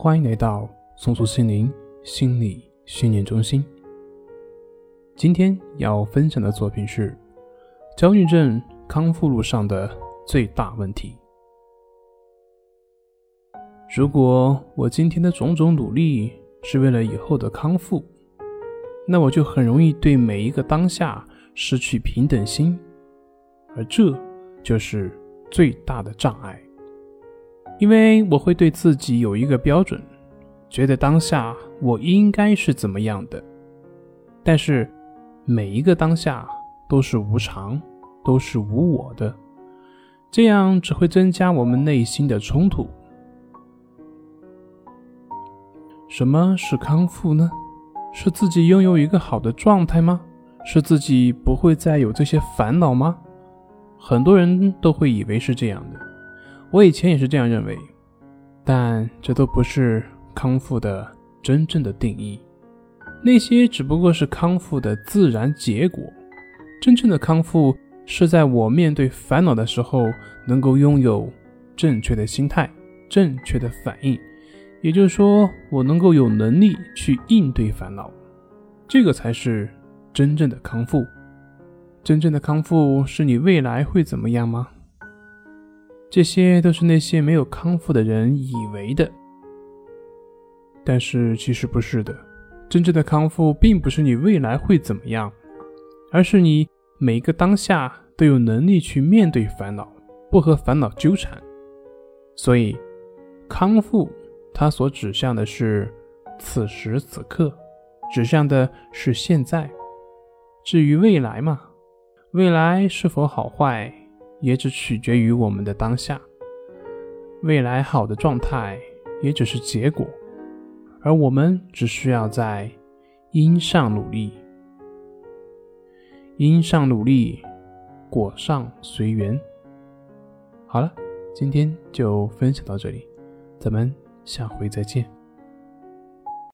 欢迎来到松鼠心灵心理训练中心。今天要分享的作品是焦虑症康复路上的最大问题。如果我今天的种种努力是为了以后的康复，那我就很容易对每一个当下失去平等心，而这就是最大的障碍。因为我会对自己有一个标准，觉得当下我应该是怎么样的，但是每一个当下都是无常，都是无我的，这样只会增加我们内心的冲突。什么是康复呢？是自己拥有一个好的状态吗？是自己不会再有这些烦恼吗？很多人都会以为是这样的。我以前也是这样认为，但这都不是康复的真正的定义，那些只不过是康复的自然结果。真正的康复是在我面对烦恼的时候，能够拥有正确的心态、正确的反应，也就是说，我能够有能力去应对烦恼，这个才是真正的康复。真正的康复是你未来会怎么样吗？这些都是那些没有康复的人以为的，但是其实不是的。真正的康复并不是你未来会怎么样，而是你每个当下都有能力去面对烦恼，不和烦恼纠缠。所以，康复它所指向的是此时此刻，指向的是现在。至于未来嘛，未来是否好坏？也只取决于我们的当下，未来好的状态也只是结果，而我们只需要在因上努力，因上努力，果上随缘。好了，今天就分享到这里，咱们下回再见。